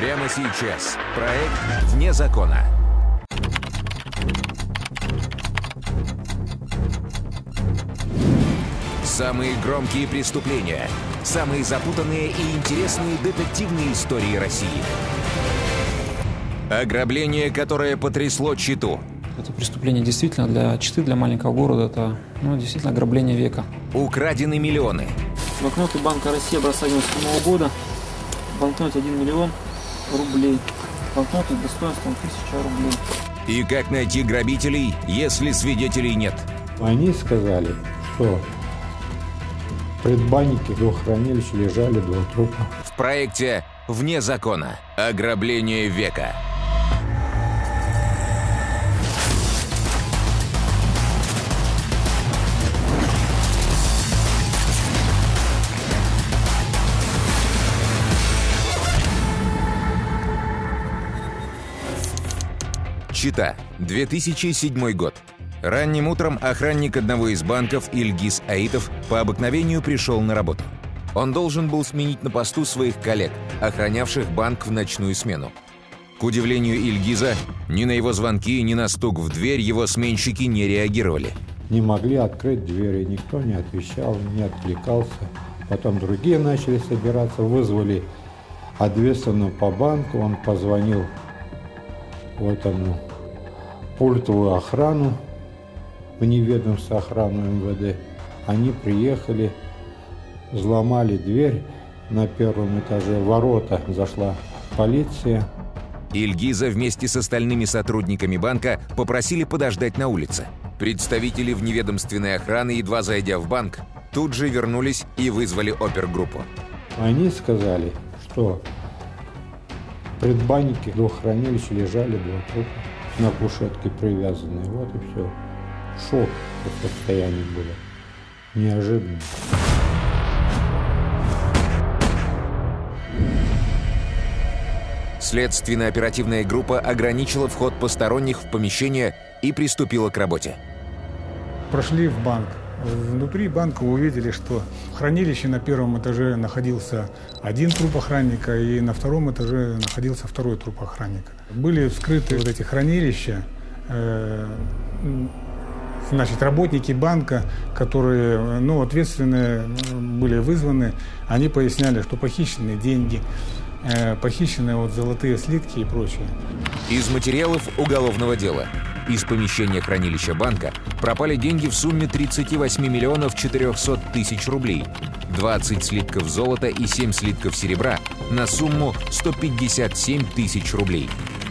Прямо сейчас. Проект «Вне закона». Самые громкие преступления. Самые запутанные и интересные детективные истории России. Ограбление, которое потрясло Читу. Это преступление действительно для Читы, для маленького города, это ну, действительно ограбление века. Украдены миллионы. Банкноты Банка России образца 97 года. Банкноте 1 миллион рублей. Банкноты достоинством 1000 рублей. И как найти грабителей, если свидетелей нет? Они сказали, что в предбаннике двух хранилищ лежали два трупа. В проекте «Вне закона. Ограбление века». Чита, 2007 год. Ранним утром охранник одного из банков Ильгиз Аитов по обыкновению пришел на работу. Он должен был сменить на посту своих коллег, охранявших банк в ночную смену. К удивлению Ильгиза, ни на его звонки, ни на стук в дверь его сменщики не реагировали. Не могли открыть двери, никто не отвечал, не откликался. Потом другие начали собираться, вызвали ответственного по банку, он позвонил в этому пультовую охрану, в неведомство охрану МВД. Они приехали, взломали дверь на первом этаже, ворота зашла полиция. Ильгиза вместе с остальными сотрудниками банка попросили подождать на улице. Представители вневедомственной охраны, едва зайдя в банк, тут же вернулись и вызвали опергруппу. Они сказали, что в предбаннике двух хранилищ лежали два трупа на кушетке привязанные. Вот и все. Шок по состоянию было. Неожиданно. Следственно-оперативная группа ограничила вход посторонних в помещение и приступила к работе. Прошли в банк. Внутри банка увидели, что в хранилище на первом этаже находился один труп охранника, и на втором этаже находился второй труп охранника. Были вскрыты вот эти хранилища, э, значит, работники банка, которые, ну, ответственные были вызваны, они поясняли, что похищены деньги, э, похищены вот золотые слитки и прочее. Из материалов уголовного дела. Из помещения хранилища банка пропали деньги в сумме 38 миллионов 400 тысяч рублей, 20 слитков золота и 7 слитков серебра на сумму 157 тысяч рублей.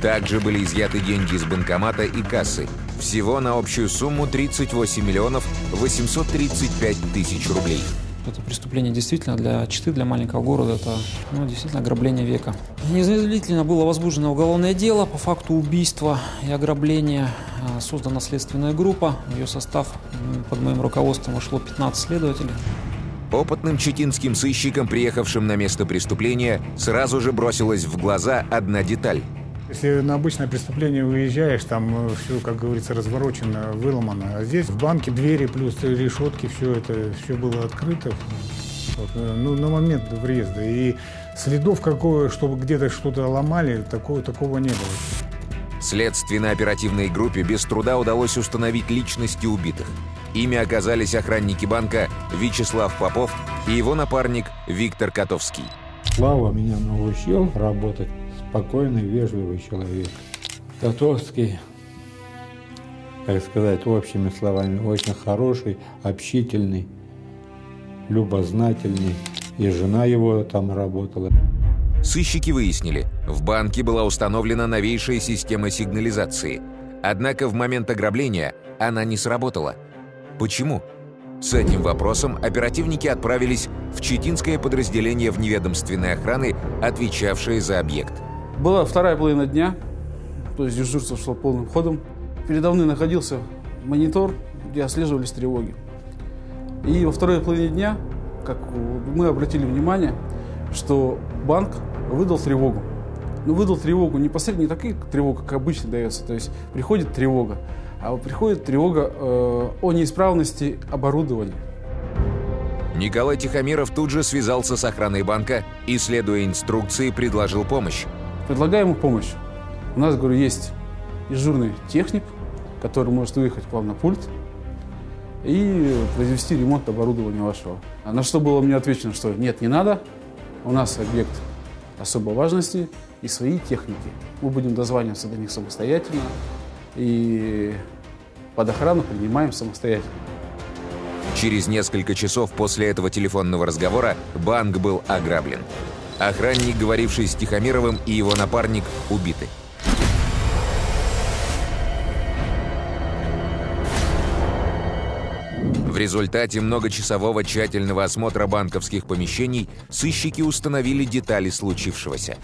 Также были изъяты деньги из банкомата и кассы. Всего на общую сумму 38 миллионов 835 тысяч рублей. Это преступление действительно для Читы, для маленького города, это ну, действительно ограбление века. Незамедлительно было возбуждено уголовное дело по факту убийства и ограбления. А, Создана следственная группа. В ее состав под моим руководством вошло 15 следователей. Опытным читинским сыщикам, приехавшим на место преступления, сразу же бросилась в глаза одна деталь. Если на обычное преступление выезжаешь, там все, как говорится, разворочено, выломано. А здесь в банке двери плюс решетки, все это все было открыто вот, э, ну, на момент въезда. И следов, какого, чтобы где-то что-то ломали, такого, такого не было. Следственно-оперативной группе без труда удалось установить личности убитых. Ими оказались охранники банка Вячеслав Попов и его напарник Виктор Котовский. Слава меня научил работать. Спокойный, вежливый человек. Котовский, как сказать общими словами, очень хороший, общительный, любознательный. И жена его там работала. Сыщики выяснили, в банке была установлена новейшая система сигнализации. Однако в момент ограбления она не сработала. Почему? С этим вопросом оперативники отправились в читинское подразделение вневедомственной охраны, отвечавшее за объект. Была вторая половина дня, то есть дежурство шло полным ходом. Передо мной находился монитор, где отслеживались тревоги. И во второй половине дня, как мы обратили внимание, что банк выдал тревогу. Ну, выдал тревогу не посредственно, не такая тревога, как обычно дается. То есть приходит тревога, а приходит тревога э, о неисправности оборудования. Николай Тихомиров тут же связался с охраной банка и, следуя инструкции, предложил помощь. Предлагаю ему помощь. У нас, говорю, есть дежурный техник, который может выехать к вам на пульт и произвести ремонт оборудования вашего. А на что было мне отвечено, что нет, не надо, у нас объект особой важности и свои техники. Мы будем дозваниваться до них самостоятельно и под охрану принимаем самостоятельно. Через несколько часов после этого телефонного разговора банк был ограблен. Охранник, говоривший с Тихомировым, и его напарник убиты. В результате многочасового тщательного осмотра банковских помещений сыщики установили детали случившегося.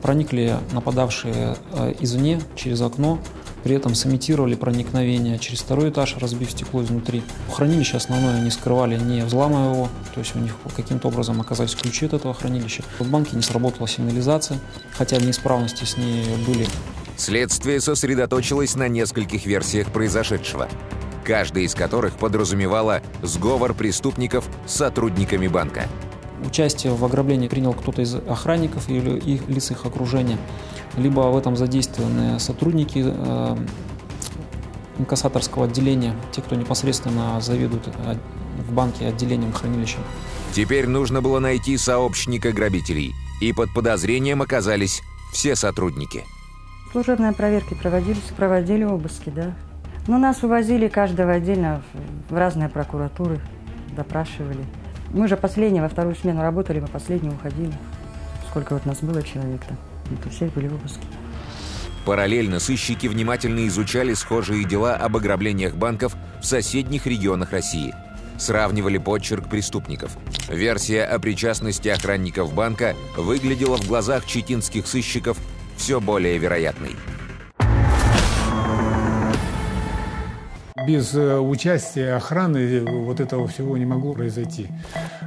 Проникли нападавшие э, извне, через окно, при этом сымитировали проникновение через второй этаж, разбив стекло изнутри. Хранилище основное они скрывали, не взламывая его, то есть у них каким-то образом оказались ключи от этого хранилища. В банке не сработала сигнализация, хотя неисправности с ней были. Следствие сосредоточилось на нескольких версиях произошедшего, каждая из которых подразумевала сговор преступников с сотрудниками банка. Участие в ограблении принял кто-то из охранников или их, лиц их окружения, либо в этом задействованы сотрудники э, инкассаторского отделения, те, кто непосредственно заведует э, в банке отделением хранилища. Теперь нужно было найти сообщника грабителей, и под подозрением оказались все сотрудники. Служебные проверки проводились, проводили обыски, да. Но нас увозили каждого отдельно в разные прокуратуры, допрашивали. Мы же последние, во вторую смену работали, мы последние уходили. Сколько вот нас было человек-то? Вот у всех были обыски. Параллельно сыщики внимательно изучали схожие дела об ограблениях банков в соседних регионах России. Сравнивали почерк преступников. Версия о причастности охранников банка выглядела в глазах читинских сыщиков все более вероятной. Без э, участия охраны э, вот этого всего не могло произойти.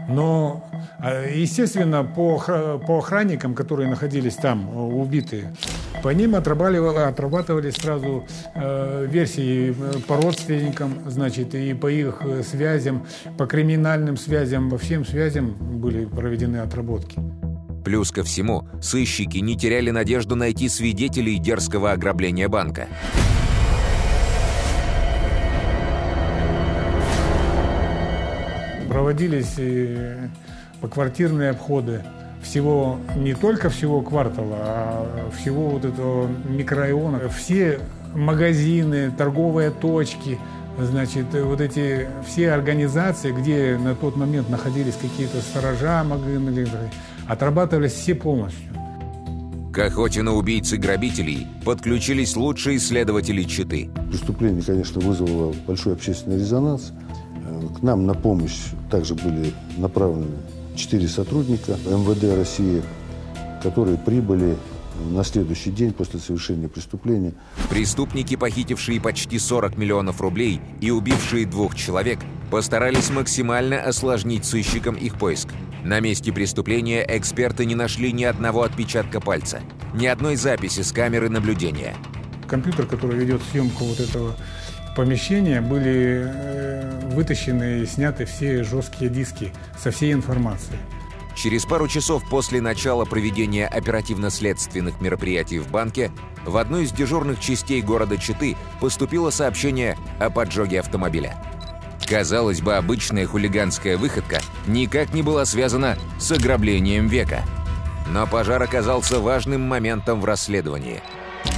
Но, э, естественно, по, по охранникам, которые находились там, убитые, по ним отрабатывали, сразу э, версии по родственникам, значит, и по их связям, по криминальным связям, по всем связям были проведены отработки. Плюс ко всему, сыщики не теряли надежду найти свидетелей дерзкого ограбления банка. Проводились поквартирные обходы всего, не только всего квартала, а всего вот этого микрорайона. Все магазины, торговые точки, значит, вот эти все организации, где на тот момент находились какие-то сторожа, магазины, отрабатывались все полностью. К охоте на убийцы-грабителей подключились лучшие исследователи Читы. Преступление, конечно, вызвало большой общественный резонанс. К нам на помощь также были направлены четыре сотрудника МВД России, которые прибыли на следующий день после совершения преступления. Преступники, похитившие почти 40 миллионов рублей и убившие двух человек, постарались максимально осложнить сыщикам их поиск. На месте преступления эксперты не нашли ни одного отпечатка пальца, ни одной записи с камеры наблюдения. Компьютер, который ведет съемку вот этого помещения, были э, вытащены и сняты все жесткие диски со всей информацией. Через пару часов после начала проведения оперативно-следственных мероприятий в банке в одну из дежурных частей города Читы поступило сообщение о поджоге автомобиля. Казалось бы, обычная хулиганская выходка никак не была связана с ограблением века. Но пожар оказался важным моментом в расследовании.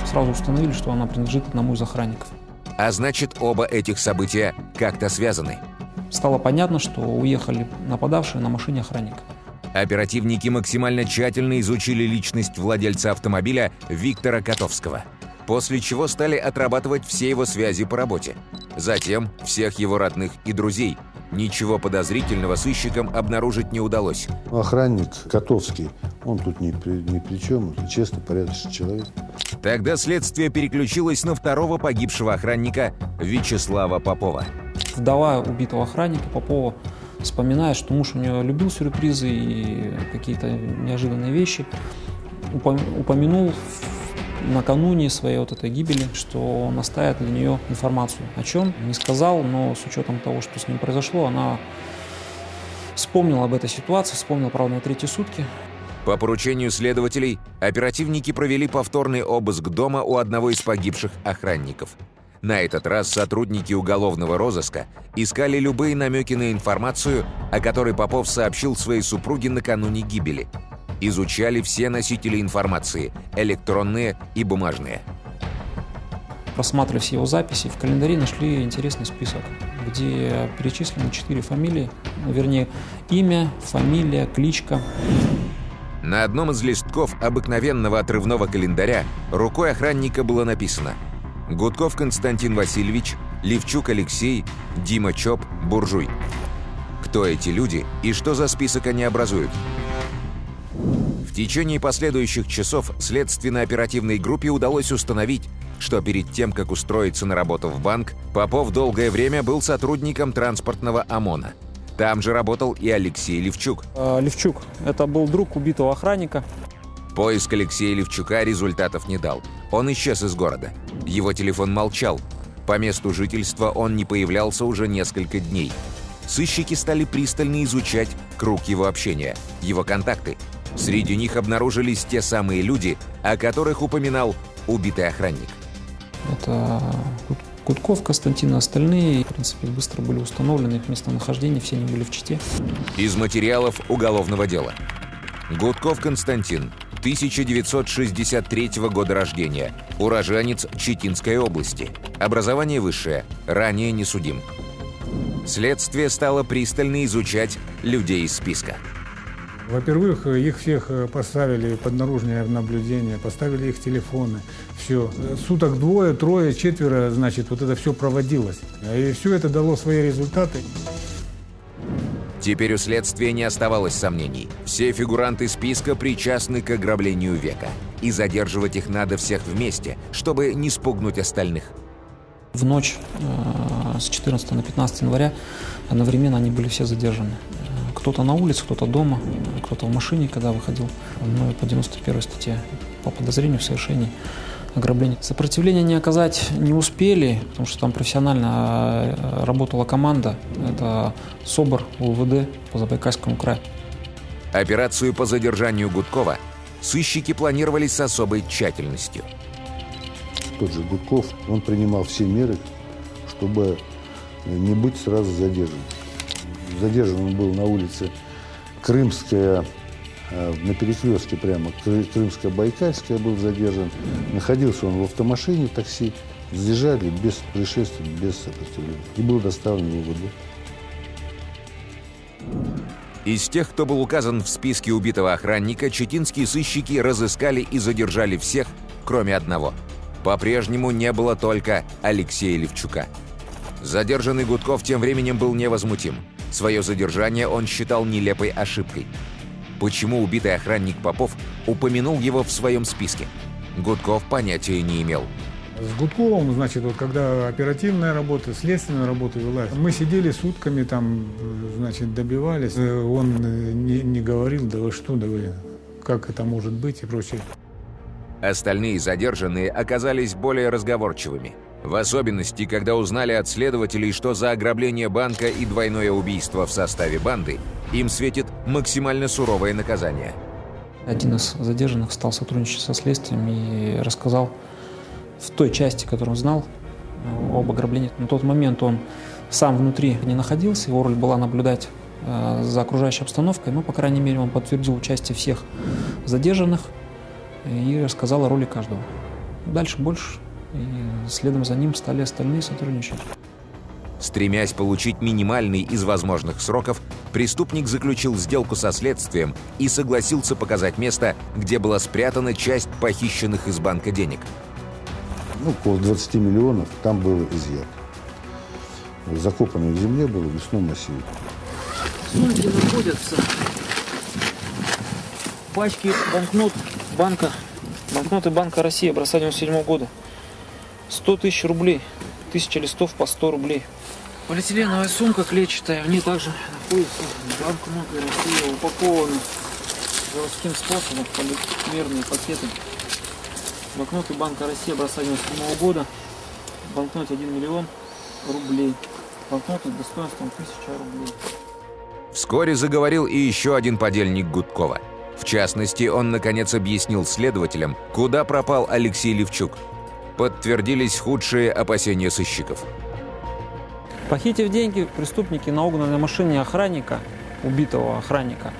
Сразу установили, что она принадлежит одному из охранников. А значит, оба этих события как-то связаны. Стало понятно, что уехали нападавшие на машине охранника. Оперативники максимально тщательно изучили личность владельца автомобиля Виктора Котовского, после чего стали отрабатывать все его связи по работе. Затем всех его родных и друзей. Ничего подозрительного сыщикам обнаружить не удалось. Охранник Котовский, он тут ни при, ни при чем, честный, порядочный человек. Тогда следствие переключилось на второго погибшего охранника Вячеслава Попова. Вдова убитого охранника Попова вспоминает, что муж у нее любил сюрпризы и какие-то неожиданные вещи. Упомянул накануне своей вот этой гибели, что он оставит для нее информацию. О чем? Не сказал, но с учетом того, что с ним произошло, она вспомнила об этой ситуации, вспомнила, правда, на третьи сутки. По поручению следователей, оперативники провели повторный обыск дома у одного из погибших охранников. На этот раз сотрудники уголовного розыска искали любые намеки на информацию, о которой Попов сообщил своей супруге накануне гибели. Изучали все носители информации – электронные и бумажные. Просматривая все его записи, в календаре нашли интересный список, где перечислены четыре фамилии, ну, вернее, имя, фамилия, кличка. На одном из листков обыкновенного отрывного календаря рукой охранника было написано «Гудков Константин Васильевич, Левчук Алексей, Дима Чоп, Буржуй». Кто эти люди и что за список они образуют? В течение последующих часов следственно-оперативной группе удалось установить, что перед тем, как устроиться на работу в банк, Попов долгое время был сотрудником транспортного ОМОНа – там же работал и Алексей Левчук. Э, Левчук – это был друг убитого охранника. Поиск Алексея Левчука результатов не дал. Он исчез из города. Его телефон молчал. По месту жительства он не появлялся уже несколько дней. Сыщики стали пристально изучать круг его общения, его контакты. Среди них обнаружились те самые люди, о которых упоминал убитый охранник. Это Гудков, Константин и остальные, в принципе, быстро были установлены их местонахождение, все они были в Чите. Из материалов уголовного дела. Гудков Константин, 1963 года рождения, уроженец Читинской области, образование высшее, ранее не судим. Следствие стало пристально изучать людей из списка. Во-первых, их всех э, поставили под наружное наблюдение, поставили их телефоны, все. Суток двое, трое, четверо, значит, вот это все проводилось. И все это дало свои результаты. Теперь у следствия не оставалось сомнений. Все фигуранты списка причастны к ограблению века. И задерживать их надо всех вместе, чтобы не спугнуть остальных. В ночь э, с 14 на 15 января одновременно они были все задержаны. Кто-то на улице, кто-то дома, кто-то в машине, когда выходил мною по 91 статье по подозрению в совершении ограбления. Сопротивления не оказать не успели, потому что там профессионально а, работала команда. Это СОБР УВД по Забайкальскому краю. Операцию по задержанию Гудкова сыщики планировали с особой тщательностью. Тот же Гудков, он принимал все меры, чтобы не быть сразу задержанным. Задержан он был на улице Крымская, э, на перекрестке прямо, Крымская, Байкальская был задержан. Находился он в автомашине, такси. Задержали без происшествий, без сопротивления. И был доставлен в УВД. Из тех, кто был указан в списке убитого охранника, читинские сыщики разыскали и задержали всех, кроме одного. По-прежнему не было только Алексея Левчука. Задержанный Гудков тем временем был невозмутим. Свое задержание он считал нелепой ошибкой. Почему убитый охранник Попов упомянул его в своем списке? Гудков понятия не имел. С Гудковым, значит, вот когда оперативная работа, следственная работа велась, мы сидели сутками там, значит, добивались. Он не, не говорил, да вы что, да вы, как это может быть и прочее. Остальные задержанные оказались более разговорчивыми. В особенности, когда узнали от следователей, что за ограбление банка и двойное убийство в составе банды им светит максимально суровое наказание. Один из задержанных стал сотрудничать со следствием и рассказал в той части, которую он знал э, об ограблении. На тот момент он сам внутри не находился, его роль была наблюдать э, за окружающей обстановкой, но, по крайней мере, он подтвердил участие всех задержанных и рассказал о роли каждого. Дальше больше и следом за ним стали остальные сотрудничать. Стремясь получить минимальный из возможных сроков, преступник заключил сделку со следствием и согласился показать место, где была спрятана часть похищенных из банка денег. Ну, около 20 миллионов там было изъято. Закопанное в земле было в лесном массиве. Где находятся пачки банкнот банка, банкноты Банка России образца 97 года. 100 тысяч рублей, тысяча листов по 100 рублей. Полиэтиленовая сумка клетчатая, в ней также находится банкноты России, упакованы заводским способом полимерные пакеты. Банкноты Банка России образца 97 года, банкноте 1 миллион рублей, банкноты достоинством 1000 рублей. Вскоре заговорил и еще один подельник Гудкова. В частности, он, наконец, объяснил следователям, куда пропал Алексей Левчук. Подтвердились худшие опасения сыщиков. Похитив деньги, преступники на угнанной машине охранника, убитого охранника,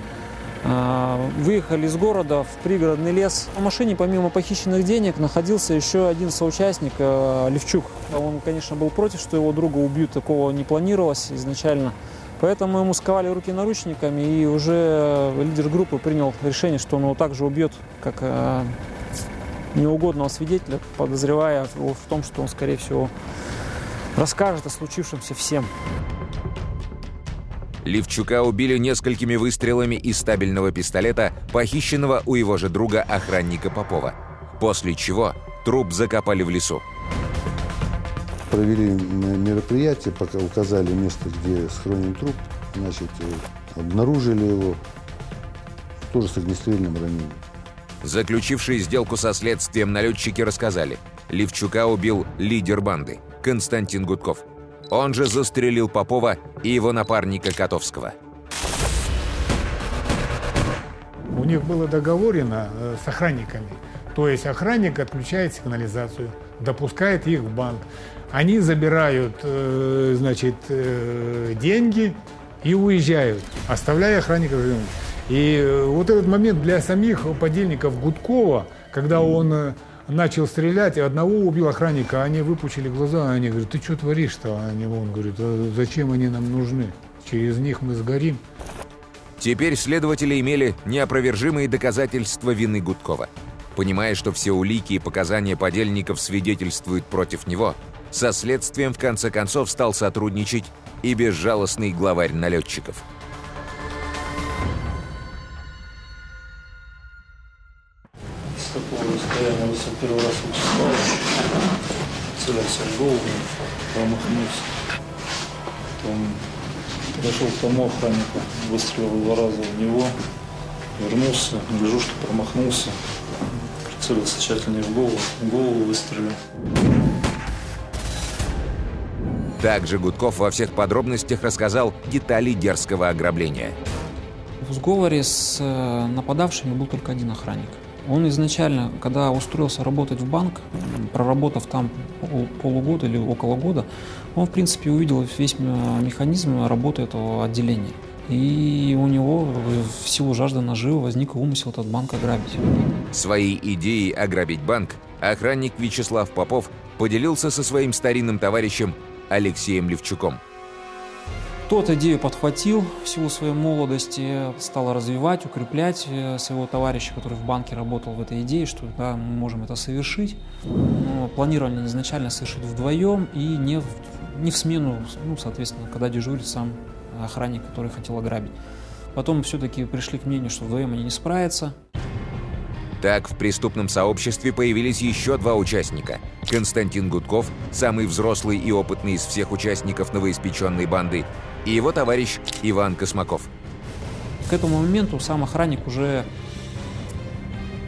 э, выехали из города в пригородный лес. В машине помимо похищенных денег находился еще один соучастник э, Левчук. Он, конечно, был против, что его друга убьют, такого не планировалось изначально. Поэтому ему сковали руки наручниками, и уже лидер группы принял решение, что он его также убьет, как э, неугодного свидетеля, подозревая его в том, что он, скорее всего, расскажет о случившемся всем. Левчука убили несколькими выстрелами из стабильного пистолета, похищенного у его же друга охранника Попова. После чего труп закопали в лесу. Провели мероприятие, пока указали место, где схоронен труп. Значит, э, обнаружили его тоже с огнестрельным ранением. Заключившие сделку со следствием налетчики рассказали. Левчука убил лидер банды Константин Гудков. Он же застрелил Попова и его напарника Котовского. У них было договорено э, с охранниками. То есть охранник отключает сигнализацию, допускает их в банк. Они забирают, э, значит, э, деньги и уезжают, оставляя охранника живым. И э, вот этот момент для самих подельников Гудкова, когда он э, начал стрелять, и одного убил охранника, они выпучили глаза, они говорят, ты что творишь-то? Они, он говорит, а зачем они нам нужны? Через них мы сгорим. Теперь следователи имели неопровержимые доказательства вины Гудкова. Понимая, что все улики и показания подельников свидетельствуют против него, со следствием в конце концов стал сотрудничать и безжалостный главарь налетчиков – целился в голову, промахнулся. Потом подошел к тому охраннику, выстрелил два раза в него, вернулся, гляжу, что промахнулся, прицелился тщательнее в голову, в голову выстрелил. Также Гудков во всех подробностях рассказал детали дерзкого ограбления. В сговоре с э, нападавшими был только один охранник. Он изначально, когда устроился работать в банк, проработав там полугода или около года, он, в принципе, увидел весь механизм работы этого отделения. И у него в силу жажды наживы возник умысел этот банк ограбить. Своей идеей ограбить банк охранник Вячеслав Попов поделился со своим старинным товарищем Алексеем Левчуком – тот идею подхватил в силу своей молодости, стал развивать, укреплять э, своего товарища, который в банке работал в этой идее, что да, мы можем это совершить. Но планировали изначально совершить вдвоем и не в, не в смену, ну, соответственно, когда дежурит сам охранник, который хотел ограбить. Потом все-таки пришли к мнению, что вдвоем они не справятся. Так, в преступном сообществе появились еще два участника. Константин Гудков, самый взрослый и опытный из всех участников новоиспеченной банды, и его товарищ Иван Космаков. К этому моменту сам охранник уже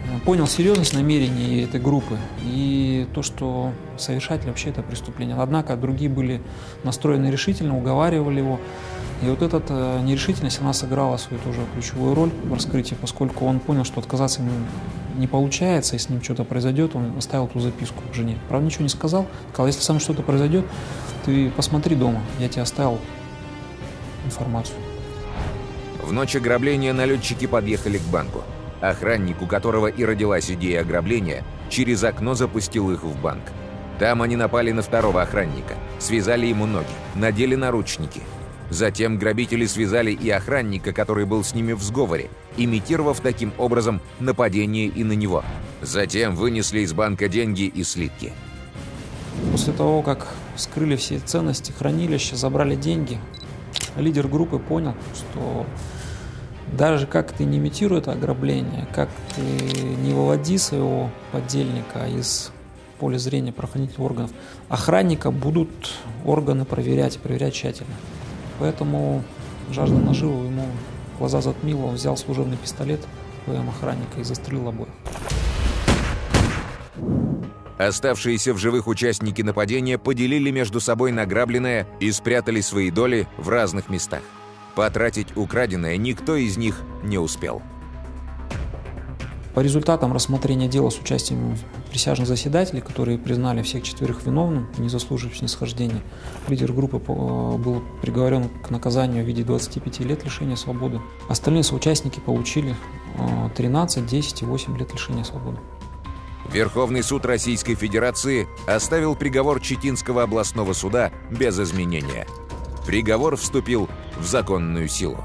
э, понял серьезность намерений этой группы и то, что совершать вообще это преступление. Однако другие были настроены решительно, уговаривали его. И вот эта э, нерешительность, она сыграла свою тоже ключевую роль в раскрытии, поскольку он понял, что отказаться ему не получается, и с ним что-то произойдет, он оставил ту записку жене. Правда, ничего не сказал, сказал, если со мной что-то произойдет, ты посмотри дома, я тебе оставил информацию. В ночь ограбления налетчики подъехали к банку. Охранник, у которого и родилась идея ограбления, через окно запустил их в банк. Там они напали на второго охранника, связали ему ноги, надели наручники. Затем грабители связали и охранника, который был с ними в сговоре, имитировав таким образом нападение и на него. Затем вынесли из банка деньги и слитки. После того, как скрыли все ценности хранилища, забрали деньги, лидер группы понял, что даже как ты не имитируй это ограбление, как ты не выводи своего подельника из поля зрения правоохранительных органов, охранника будут органы проверять, проверять тщательно. Поэтому жажда наживы ему глаза затмила, он взял служебный пистолет ВМ охранника и застрелил обоих. Оставшиеся в живых участники нападения поделили между собой награбленное и спрятали свои доли в разных местах. Потратить украденное никто из них не успел. По результатам рассмотрения дела с участием присяжных заседателей, которые признали всех четверых виновным, не заслуживающих снисхождения, лидер группы был приговорен к наказанию в виде 25 лет лишения свободы. Остальные соучастники получили 13, 10 и 8 лет лишения свободы. Верховный суд Российской Федерации оставил приговор Читинского областного суда без изменения. Приговор вступил в законную силу.